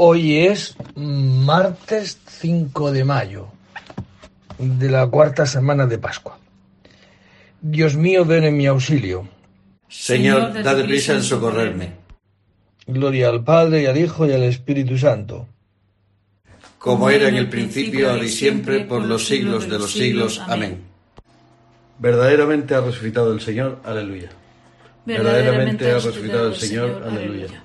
Hoy es martes 5 de mayo de la cuarta semana de Pascua. Dios mío, ven en mi auxilio. Señor, dad prisa en socorrerme. Gloria al Padre y al Hijo y al Espíritu Santo. Como era en el principio, ahora y siempre, por los siglos de los siglos. Amén. Verdaderamente ha resucitado el Señor. Aleluya. Verdaderamente ha resucitado el Señor. Aleluya.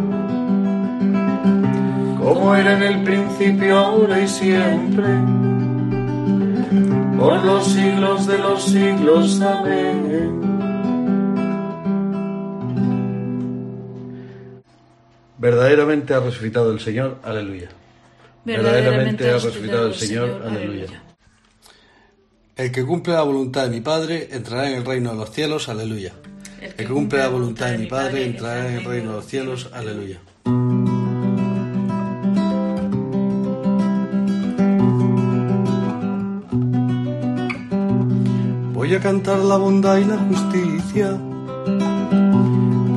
como era en el principio, ahora y siempre, por los siglos de los siglos. Amén. Verdaderamente ha resucitado el Señor, aleluya. Verdaderamente ha resucitado el Señor, aleluya. El que cumple la voluntad de mi Padre entrará en el reino de los cielos, aleluya. El que cumple la voluntad de mi Padre entrará en el reino de los cielos, aleluya. Voy a cantar la bondad y la justicia.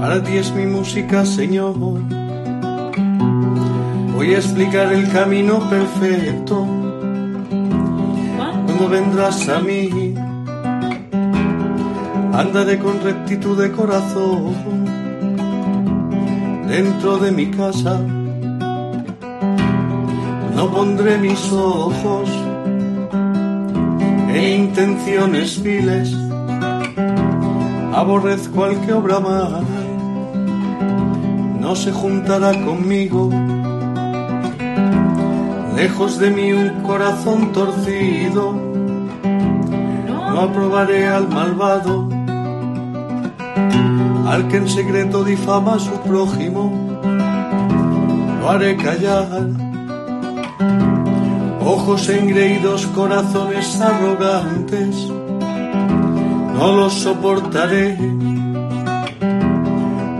Para ti es mi música, Señor. Voy a explicar el camino perfecto. Cuando vendrás a mí, andaré con rectitud de corazón. Dentro de mi casa, no pondré mis ojos intenciones viles, aborrezco al que obra mal, no se juntará conmigo, lejos de mí un corazón torcido, no aprobaré al malvado, al que en secreto difama a su prójimo, lo haré callar ojos engreídos, corazones arrogantes, no los soportaré.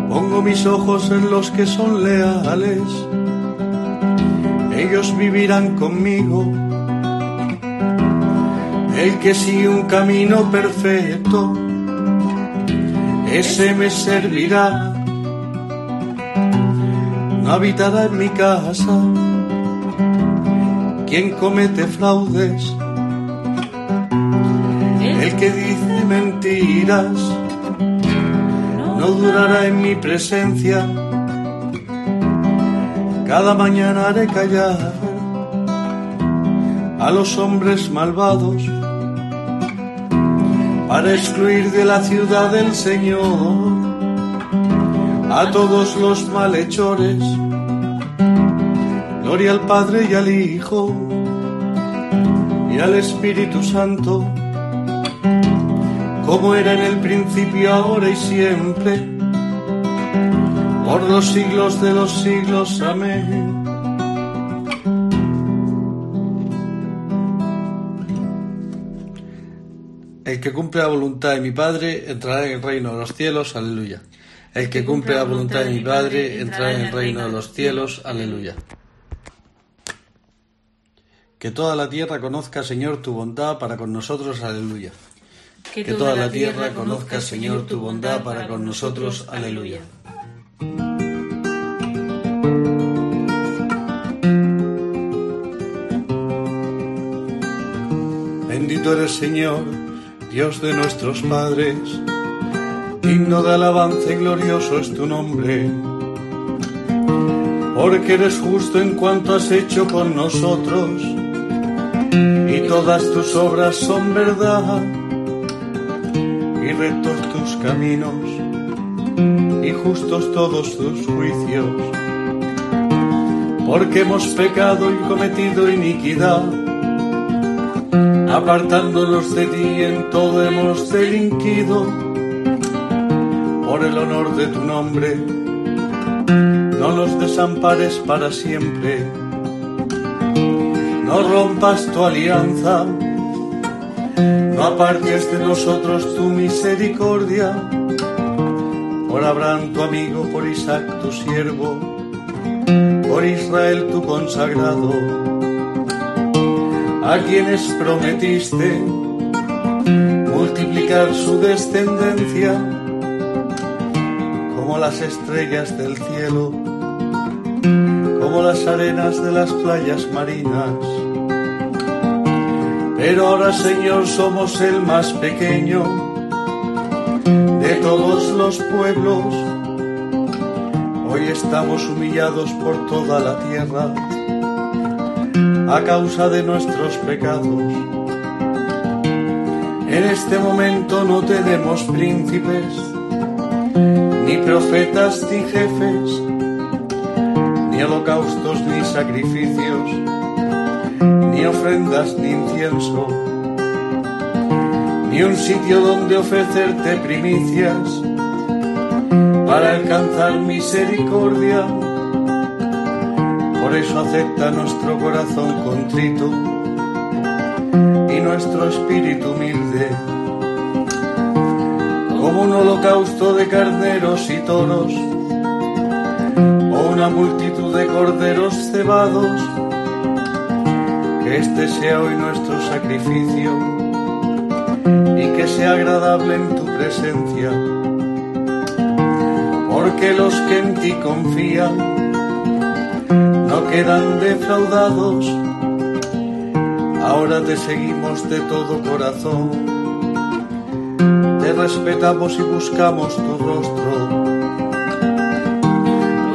Pongo mis ojos en los que son leales, ellos vivirán conmigo. El que sigue un camino perfecto, ese me servirá. No habitará en mi casa quien comete fraudes, el que dice mentiras, no durará en mi presencia. Cada mañana haré callar a los hombres malvados para excluir de la ciudad del Señor a todos los malhechores Gloria al Padre y al Hijo y al Espíritu Santo, como era en el principio, ahora y siempre, por los siglos de los siglos. Amén. El que cumple la voluntad de mi Padre entrará en el reino de los cielos. Aleluya. El que cumple la voluntad de mi Padre entrará en el reino de los cielos. Aleluya. Que toda la tierra conozca, Señor, tu bondad para con nosotros. Aleluya. Que toda la tierra conozca, Señor, tu bondad para con nosotros. Aleluya. Bendito eres, Señor, Dios de nuestros padres digno de alabanza y glorioso es tu nombre. Porque eres justo en cuanto has hecho con nosotros, y todas tus obras son verdad, y rectos tus caminos, y justos todos tus juicios. Porque hemos pecado y cometido iniquidad, apartándonos de ti en todo hemos delinquido. Por el honor de tu nombre, no nos desampares para siempre, no rompas tu alianza, no apartes de nosotros tu misericordia, por Abraham tu amigo, por Isaac tu siervo, por Israel tu consagrado, a quienes prometiste multiplicar su descendencia como las estrellas del cielo, como las arenas de las playas marinas. Pero ahora, Señor, somos el más pequeño de todos los pueblos. Hoy estamos humillados por toda la tierra a causa de nuestros pecados. En este momento no tenemos príncipes ni profetas ni jefes, ni holocaustos ni sacrificios, ni ofrendas ni incienso, ni un sitio donde ofrecerte primicias para alcanzar misericordia. Por eso acepta nuestro corazón contrito y nuestro espíritu humilde como un holocausto de carneros y toros, o una multitud de corderos cebados, que este sea hoy nuestro sacrificio y que sea agradable en tu presencia, porque los que en ti confían no quedan defraudados, ahora te seguimos de todo corazón. Respetamos y buscamos tu rostro.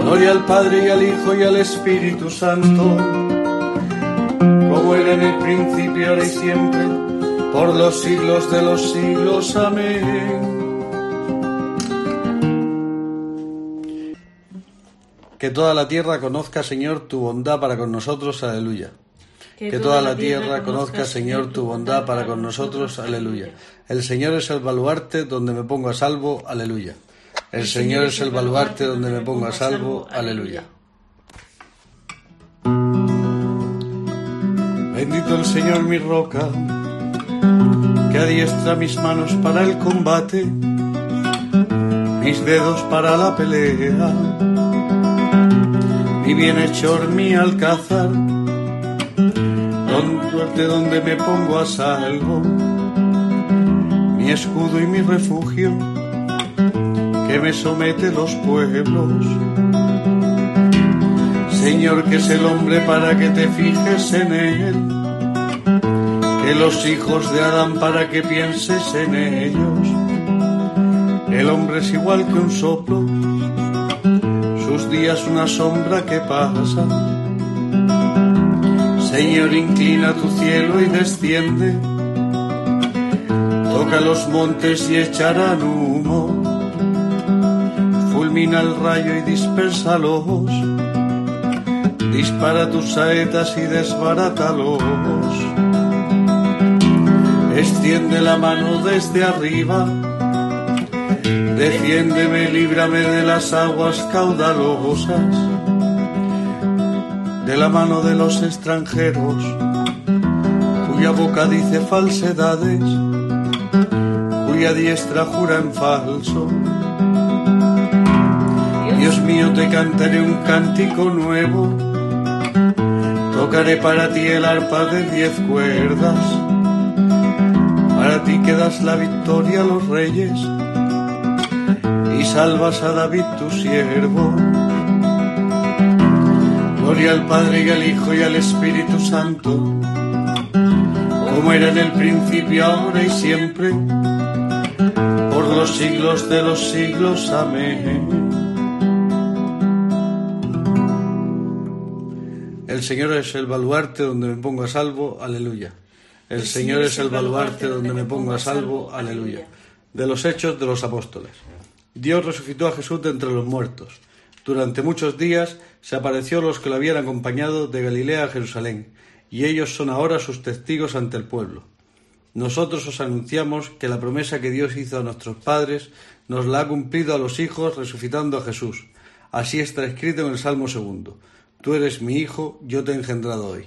Gloria al Padre y al Hijo y al Espíritu Santo, era en el principio, ahora y siempre, por los siglos de los siglos. Amén. Que toda la tierra conozca, Señor, tu bondad para con nosotros. Aleluya. Que toda la tierra conozca, Señor, tu bondad para con nosotros. Aleluya. El Señor es el baluarte donde me pongo a salvo. Aleluya. El Señor es el baluarte donde me pongo a salvo. Aleluya. Bendito el Señor mi roca, que adiestra mis manos para el combate, mis dedos para la pelea, mi bienhechor, mi alcázar suerte donde me pongo a salvo, mi escudo y mi refugio, que me somete los pueblos. Señor, que es el hombre para que te fijes en él, que los hijos de Adán para que pienses en ellos. El hombre es igual que un soplo, sus días una sombra que pasa Señor, inclina tu cielo y desciende. Toca los montes y echarán humo. Fulmina el rayo y dispersalos. Dispara tus saetas y desbarátalos. Extiende la mano desde arriba. Defiéndeme, líbrame de las aguas caudalosas de la mano de los extranjeros, cuya boca dice falsedades, cuya diestra jura en falso. Dios mío, te cantaré un cántico nuevo. Tocaré para ti el arpa de diez cuerdas. Ti que das la victoria a los reyes y salvas a David tu siervo. Gloria al Padre y al Hijo y al Espíritu Santo, como era en el principio, ahora y siempre, por los siglos de los siglos. Amén. El Señor es el baluarte donde me pongo a salvo, aleluya. El Señor es el baluarte donde me pongo a salvo, aleluya. De los hechos de los apóstoles. Dios resucitó a Jesús de entre los muertos. Durante muchos días se apareció a los que lo habían acompañado de Galilea a Jerusalén, y ellos son ahora sus testigos ante el pueblo. Nosotros os anunciamos que la promesa que Dios hizo a nuestros padres nos la ha cumplido a los hijos resucitando a Jesús. Así está escrito en el Salmo segundo. Tú eres mi hijo, yo te he engendrado hoy.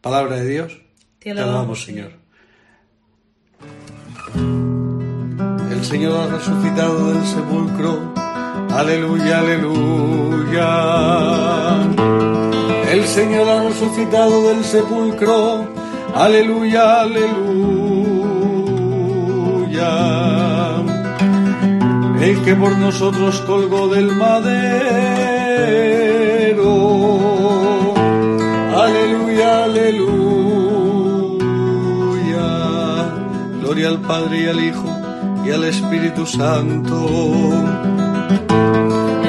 Palabra de Dios. Te alabamos, Señor. El Señor ha resucitado del sepulcro. Aleluya, aleluya. El Señor ha resucitado del sepulcro. Aleluya, aleluya. El que por nosotros colgó del madero. Aleluya, aleluya. Gloria al Padre y al Hijo y al Espíritu Santo.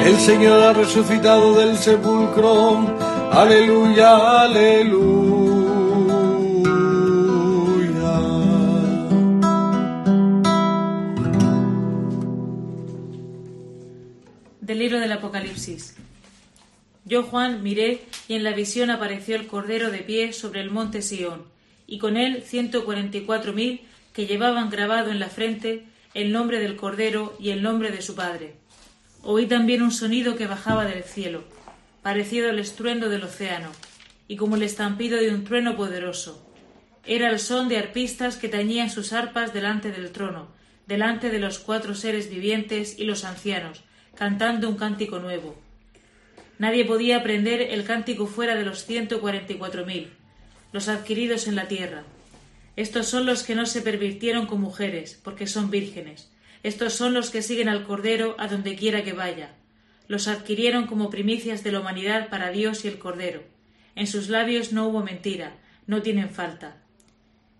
El Señor ha resucitado del sepulcro. Aleluya, aleluya. Del libro del Apocalipsis. Yo, Juan, miré y en la visión apareció el Cordero de pie sobre el monte Sión, y con él ciento cuarenta y cuatro mil que llevaban grabado en la frente el nombre del Cordero y el nombre de su Padre. Oí también un sonido que bajaba del cielo, parecido al estruendo del océano, y como el estampido de un trueno poderoso. Era el son de arpistas que tañían sus arpas delante del trono, delante de los cuatro seres vivientes y los ancianos, cantando un cántico nuevo. Nadie podía aprender el cántico fuera de los ciento cuarenta y cuatro mil, los adquiridos en la tierra. Estos son los que no se pervirtieron con mujeres, porque son vírgenes. Estos son los que siguen al Cordero a donde quiera que vaya. Los adquirieron como primicias de la humanidad para Dios y el Cordero. En sus labios no hubo mentira, no tienen falta.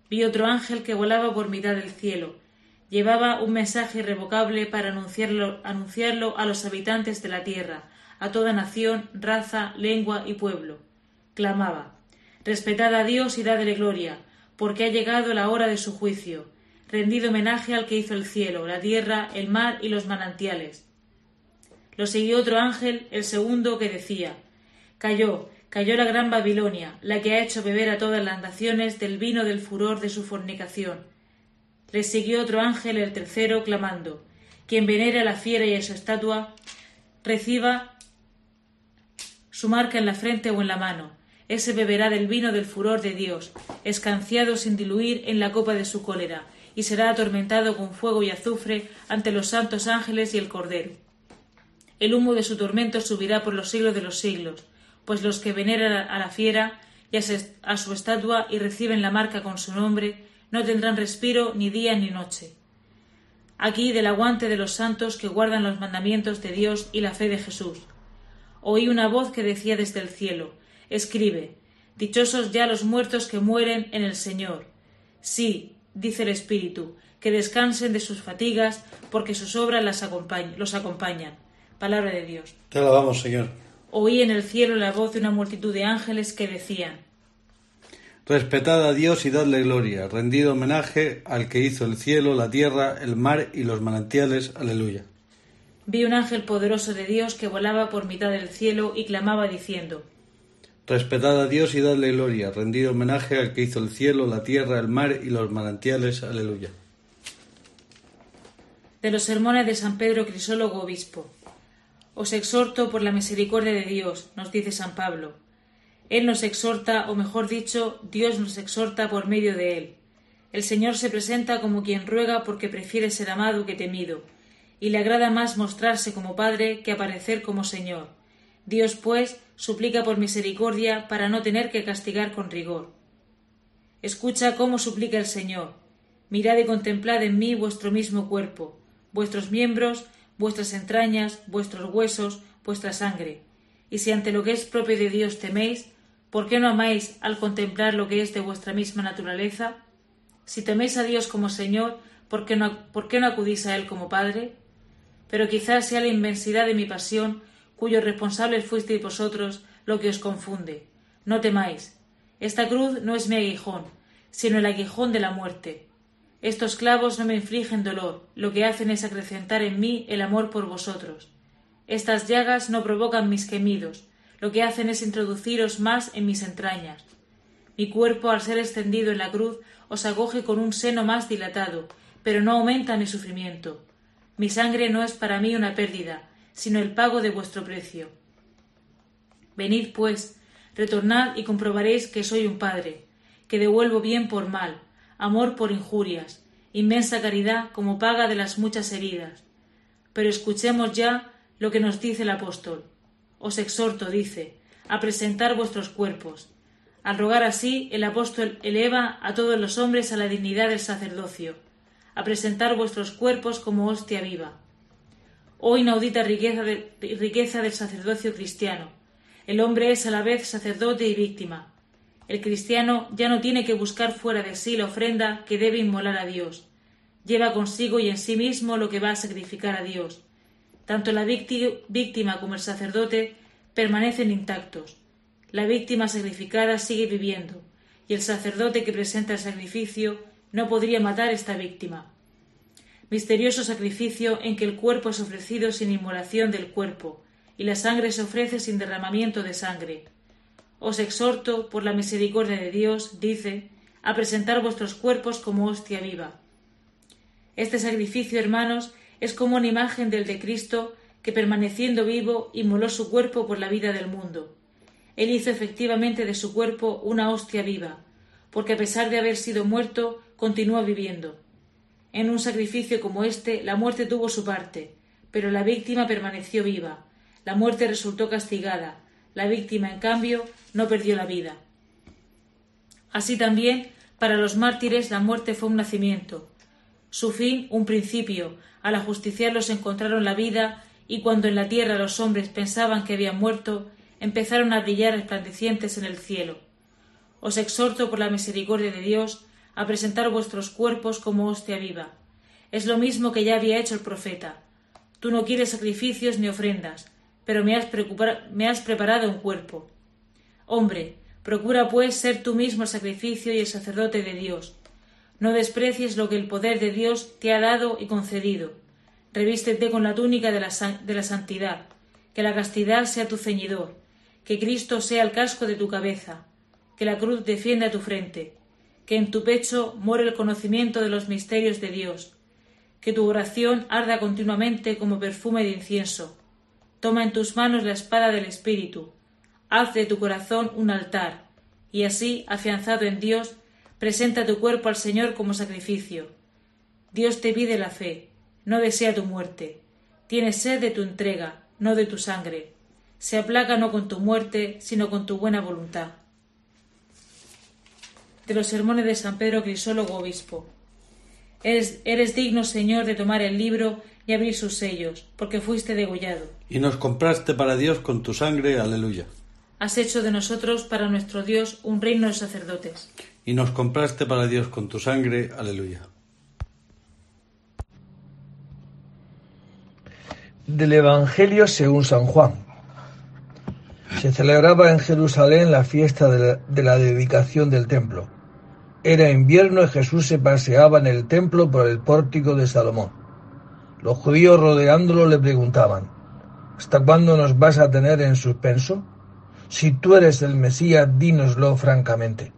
Vi otro ángel que volaba por mitad del cielo. Llevaba un mensaje irrevocable para anunciarlo, anunciarlo a los habitantes de la tierra, a toda nación, raza, lengua y pueblo. Clamaba Respetad a Dios y dadle gloria, porque ha llegado la hora de su juicio. Rendido homenaje al que hizo el cielo, la tierra, el mar y los manantiales. Lo siguió otro ángel, el segundo, que decía Cayó, cayó la gran Babilonia, la que ha hecho beber a todas las naciones del vino del furor de su fornicación. Le siguió otro ángel, el tercero, clamando Quien venere a la fiera y a su estatua, reciba su marca en la frente o en la mano, ese beberá del vino del furor de Dios, escanciado sin diluir en la copa de su cólera, y será atormentado con fuego y azufre ante los santos ángeles y el Cordero. El humo de su tormento subirá por los siglos de los siglos, pues los que veneran a la fiera y a su estatua y reciben la marca con su nombre, no tendrán respiro ni día ni noche. Aquí del aguante de los santos que guardan los mandamientos de Dios y la fe de Jesús. Oí una voz que decía desde el cielo, escribe Dichosos ya los muertos que mueren en el Señor. Sí, dice el Espíritu, que descansen de sus fatigas, porque sus obras las los acompañan. Palabra de Dios. Te alabamos, Señor. Oí en el cielo la voz de una multitud de ángeles que decían Respetad a Dios y dadle gloria, rendido homenaje al que hizo el cielo, la tierra, el mar y los manantiales. Aleluya. Vi un ángel poderoso de Dios que volaba por mitad del cielo y clamaba diciendo Respetad a Dios y dadle gloria, rendido homenaje al que hizo el cielo, la tierra, el mar y los manantiales. Aleluya. De los sermones de San Pedro Crisólogo Obispo. Os exhorto por la misericordia de Dios, nos dice San Pablo. Él nos exhorta, o mejor dicho, Dios nos exhorta por medio de él. El Señor se presenta como quien ruega porque prefiere ser amado que temido, y le agrada más mostrarse como Padre que aparecer como Señor. Dios, pues, suplica por misericordia para no tener que castigar con rigor. Escucha cómo suplica el Señor. Mirad y contemplad en mí vuestro mismo cuerpo, vuestros miembros, vuestras entrañas, vuestros huesos, vuestra sangre. Y si ante lo que es propio de Dios teméis, ¿por qué no amáis al contemplar lo que es de vuestra misma naturaleza? Si teméis a Dios como Señor, ¿por qué no, acudís a Él como Padre? Pero quizás sea la inmensidad de mi pasión, cuyos responsables fuisteis vosotros, lo que os confunde. No temáis. Esta cruz no es mi aguijón, sino el aguijón de la muerte. Estos clavos no me infligen dolor, lo que hacen es acrecentar en mí el amor por vosotros. Estas llagas no provocan mis gemidos, lo que hacen es introduciros más en mis entrañas. Mi cuerpo, al ser extendido en la cruz, os acoge con un seno más dilatado, pero no aumenta mi sufrimiento. Mi sangre no es para mí una pérdida, sino el pago de vuestro precio. Venid, pues, retornad y comprobaréis que soy un padre, que devuelvo bien por mal, amor por injurias, inmensa caridad como paga de las muchas heridas. Pero escuchemos ya lo que nos dice el apóstol. Os exhorto, dice, a presentar vuestros cuerpos. Al rogar así, el apóstol eleva a todos los hombres a la dignidad del sacerdocio, a presentar vuestros cuerpos como hostia viva. Oh inaudita riqueza, del sacerdocio cristiano. El hombre es a la vez sacerdote y víctima. El cristiano ya no tiene que buscar fuera de sí la ofrenda que debe inmolar a Dios. Lleva consigo y en sí mismo lo que va a sacrificar a Dios. Tanto la víctima como el sacerdote permanecen intactos. La víctima sacrificada sigue viviendo, y el sacerdote que presenta el sacrificio no podría matar esta víctima. Misterioso sacrificio en que el cuerpo es ofrecido sin inmolación del cuerpo, y la sangre se ofrece sin derramamiento de sangre. Os exhorto, por la misericordia de Dios, dice, a presentar vuestros cuerpos como hostia viva. Este sacrificio, hermanos, es como una imagen del de Cristo que, permaneciendo vivo, inmoló su cuerpo por la vida del mundo. Él hizo efectivamente de su cuerpo una hostia viva, porque a pesar de haber sido muerto, continúa viviendo. En un sacrificio como este, la muerte tuvo su parte, pero la víctima permaneció viva. La muerte resultó castigada, la víctima, en cambio, no perdió la vida. Así también, para los mártires la muerte fue un nacimiento, su fin un principio, al ajusticiarlos encontraron la vida y cuando en la tierra los hombres pensaban que habían muerto, empezaron a brillar resplandecientes en el cielo. Os exhorto por la misericordia de Dios a presentar vuestros cuerpos como hostia viva. Es lo mismo que ya había hecho el profeta. Tú no quieres sacrificios ni ofrendas, pero me has, me has preparado un cuerpo. Hombre, procura pues ser tú mismo el sacrificio y el sacerdote de Dios. No desprecies lo que el poder de Dios te ha dado y concedido. Revístete con la túnica de la, de la santidad, que la castidad sea tu ceñidor, que Cristo sea el casco de tu cabeza, que la cruz defienda tu frente, que en tu pecho muere el conocimiento de los misterios de Dios, que tu oración arda continuamente como perfume de incienso. Toma en tus manos la espada del Espíritu, haz de tu corazón un altar, y así, afianzado en Dios, presenta tu cuerpo al Señor como sacrificio. Dios te pide la fe, no desea tu muerte. Tiene sed de tu entrega, no de tu sangre. Se aplaca no con tu muerte, sino con tu buena voluntad. De los sermones de San Pedro Crisólogo Obispo. Eres, eres digno, Señor, de tomar el libro y abrir sus sellos, porque fuiste degollado. Y nos compraste para Dios con tu sangre, aleluya. Has hecho de nosotros para nuestro Dios un reino de sacerdotes. Y nos compraste para Dios con tu sangre, aleluya. Del Evangelio según San Juan. Se celebraba en Jerusalén la fiesta de la, dedicación del templo. Era invierno y Jesús se paseaba en el templo por el pórtico de Salomón. Los judíos rodeándolo le preguntaban, ¿Hasta cuándo nos vas a tener en suspenso? Si tú eres el Mesías, dínoslo francamente.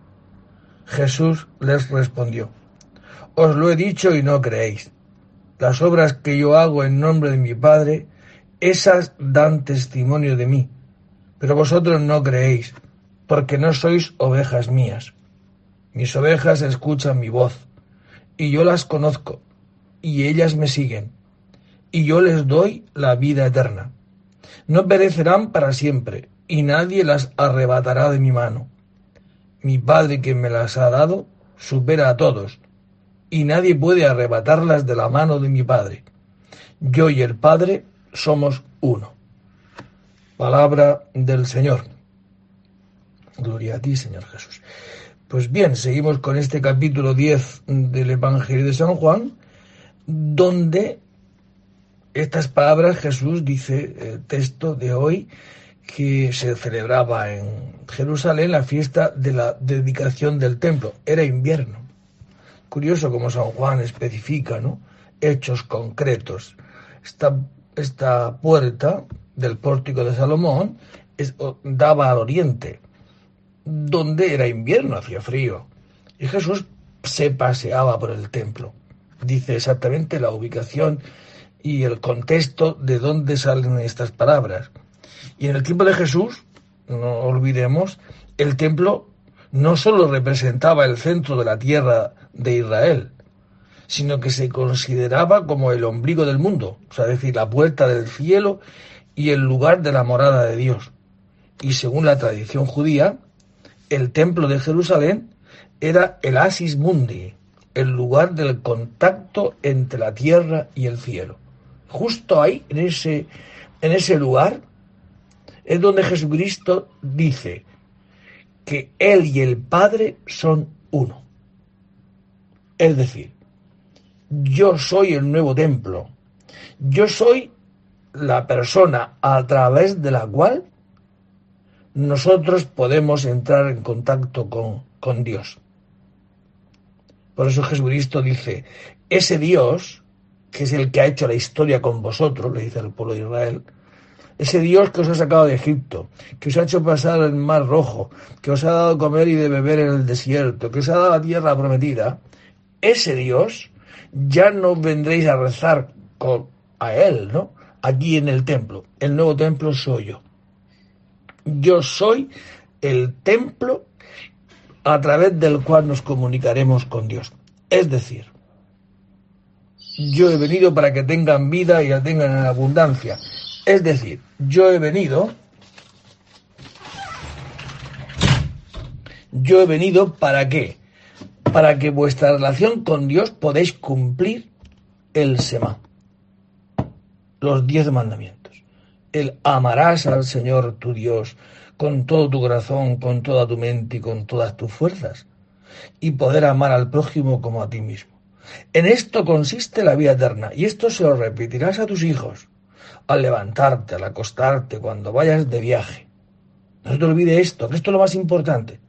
Jesús les respondió, Os lo he dicho y no creéis. Las obras que yo hago en nombre de mi Padre, esas dan testimonio de mí, pero vosotros no creéis, porque no sois ovejas mías. Mis ovejas escuchan mi voz, y yo las conozco, y ellas me siguen, y yo les doy la vida eterna. No perecerán para siempre, y nadie las arrebatará de mi mano. Mi Padre que me las ha dado supera a todos, y nadie puede arrebatarlas de la mano de mi Padre. Yo y el Padre somos uno. Palabra del Señor. Gloria a ti, Señor Jesús. Pues bien, seguimos con este capítulo 10 del Evangelio de San Juan, donde estas palabras Jesús dice, el texto de hoy, que se celebraba en Jerusalén la fiesta de la dedicación del templo. Era invierno. Curioso como San Juan especifica, ¿no? Hechos concretos. Esta, esta puerta del pórtico de Salomón daba al oriente, donde era invierno, hacía frío. Y Jesús se paseaba por el templo. Dice exactamente la ubicación y el contexto de dónde salen estas palabras. Y en el tiempo de Jesús, no olvidemos, el templo no solo representaba el centro de la tierra de Israel, sino que se consideraba como el ombligo del mundo, o sea, es decir, la puerta del cielo y el lugar de la morada de Dios. Y según la tradición judía, el templo de Jerusalén era el Asis Mundi, el lugar del contacto entre la tierra y el cielo. Justo ahí, en ese, en ese lugar, es donde Jesucristo dice que Él y el Padre son uno. Es decir, yo soy el nuevo templo. Yo soy la persona a través de la cual nosotros podemos entrar en contacto con, con Dios. Por eso Jesucristo dice, ese Dios, que es el que ha hecho la historia con vosotros, le dice al pueblo de Israel, ese Dios que os ha sacado de Egipto, que os ha hecho pasar el mar rojo, que os ha dado comer y de beber en el desierto, que os ha dado la tierra prometida, ese Dios ya no vendréis a rezar con, a Él, ¿no? Aquí en el templo. El nuevo templo soy yo. Yo soy el templo a través del cual nos comunicaremos con Dios. Es decir, yo he venido para que tengan vida y la tengan en abundancia. Es decir, yo he venido, yo he venido para qué? Para que vuestra relación con Dios podéis cumplir el Sema, los diez mandamientos. El amarás al Señor tu Dios con todo tu corazón, con toda tu mente y con todas tus fuerzas, y poder amar al prójimo como a ti mismo. En esto consiste la vida eterna, y esto se lo repetirás a tus hijos al levantarte, al acostarte, cuando vayas de viaje. No te olvide esto, que esto es lo más importante.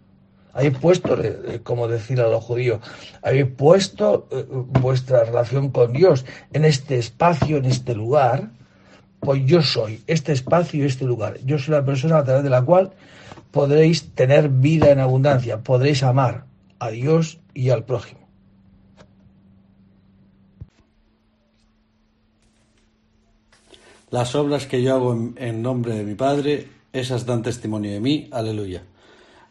Habéis puesto, eh, eh, como decir a los judíos, habéis puesto eh, vuestra relación con Dios en este espacio, en este lugar, pues yo soy este espacio y este lugar. Yo soy la persona a través de la cual podréis tener vida en abundancia, podréis amar a Dios y al prójimo. Las obras que yo hago en, nombre de mi Padre, esas dan testimonio de mí. Aleluya.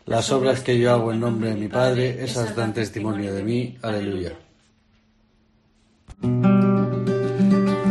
Las obras que yo hago en nombre de mi Padre, esas dan testimonio de mí. Aleluya.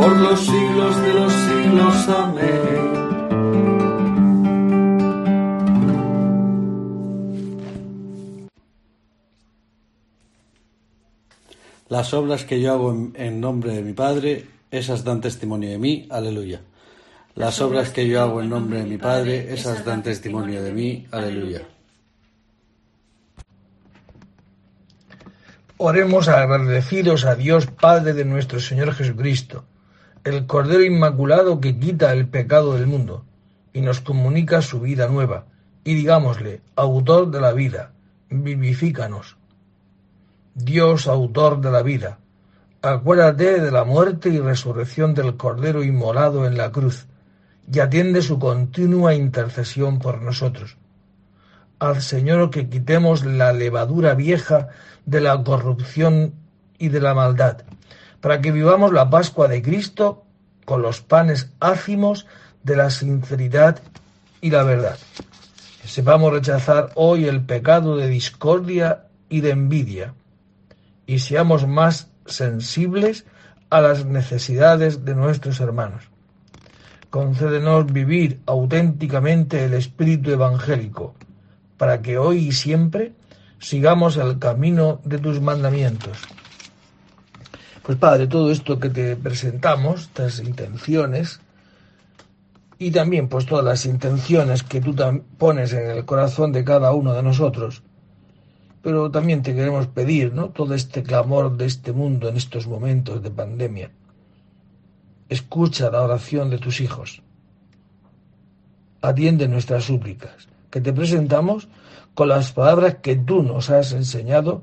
por los siglos de los siglos. Amén. Las obras que yo hago en, nombre de mi Padre, esas dan testimonio de mí. Aleluya. Las obras que yo hago en nombre de mi Padre, esas dan testimonio de mí. Aleluya. Oremos agradecidos a Dios Padre de nuestro Señor Jesucristo, el Cordero Inmaculado que quita el pecado del mundo y nos comunica su vida nueva. Y digámosle, autor de la vida, vivifícanos. Dios, autor de la vida, acuérdate de la muerte y resurrección del Cordero inmolado en la cruz, y atiende su continua intercesión por nosotros. Al Señor que quitemos la levadura vieja de la corrupción y de la maldad, para que vivamos la Pascua de Cristo con los panes ácimos de la sinceridad y la verdad. Que sepamos rechazar hoy el pecado de discordia y de envidia, y seamos más sensibles a las necesidades de nuestros hermanos. Concédenos vivir auténticamente el espíritu evangélico, para que hoy y siempre sigamos el camino de tus mandamientos. Pues Padre, todo esto que te presentamos, estas intenciones, y también pues todas las intenciones que tú pones en el corazón de cada uno de nosotros, pero también te queremos pedir, ¿no? Todo este clamor de este mundo en estos momentos de pandemia. Escucha la oración de tus hijos. Atiende nuestras súplicas, que te presentamos con las palabras que tú nos has enseñado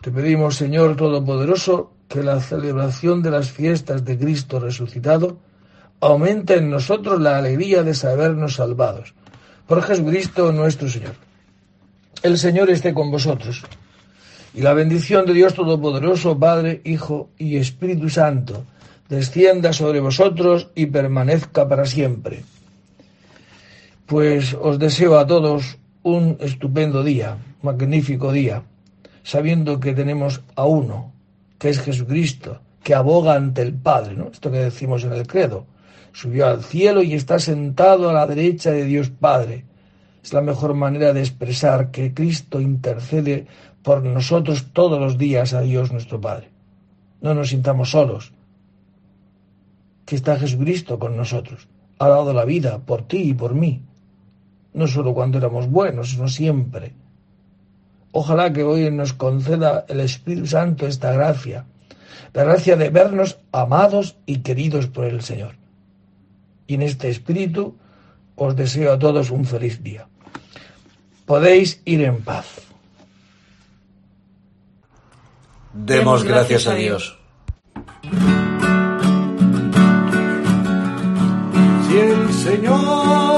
Te pedimos, Señor Todopoderoso, que la celebración de las fiestas de Cristo resucitado aumente en nosotros la alegría de sabernos salvados. Por Jesucristo nuestro Señor. El Señor esté con vosotros. Y la bendición de Dios Todopoderoso, Padre, Hijo y Espíritu Santo, descienda sobre vosotros y permanezca para siempre. Pues os deseo a todos un estupendo día, magnífico día, sabiendo que tenemos a uno, que es Jesucristo, que aboga ante el Padre, ¿no? Esto que decimos en el credo. Subió al cielo y está sentado a la derecha de Dios Padre es la mejor manera de expresar que Cristo intercede por nosotros todos los días a Dios nuestro Padre. No nos sintamos solos, que está Jesucristo con nosotros. Ha dado la vida por ti y por mí. No solo cuando éramos buenos, sino siempre. Ojalá que hoy nos conceda el Espíritu Santo esta gracia, la gracia de vernos amados y queridos por el Señor. Y en este espíritu os deseo a todos un feliz día. Podéis ir en paz. Demos gracias a Dios. Si el Señor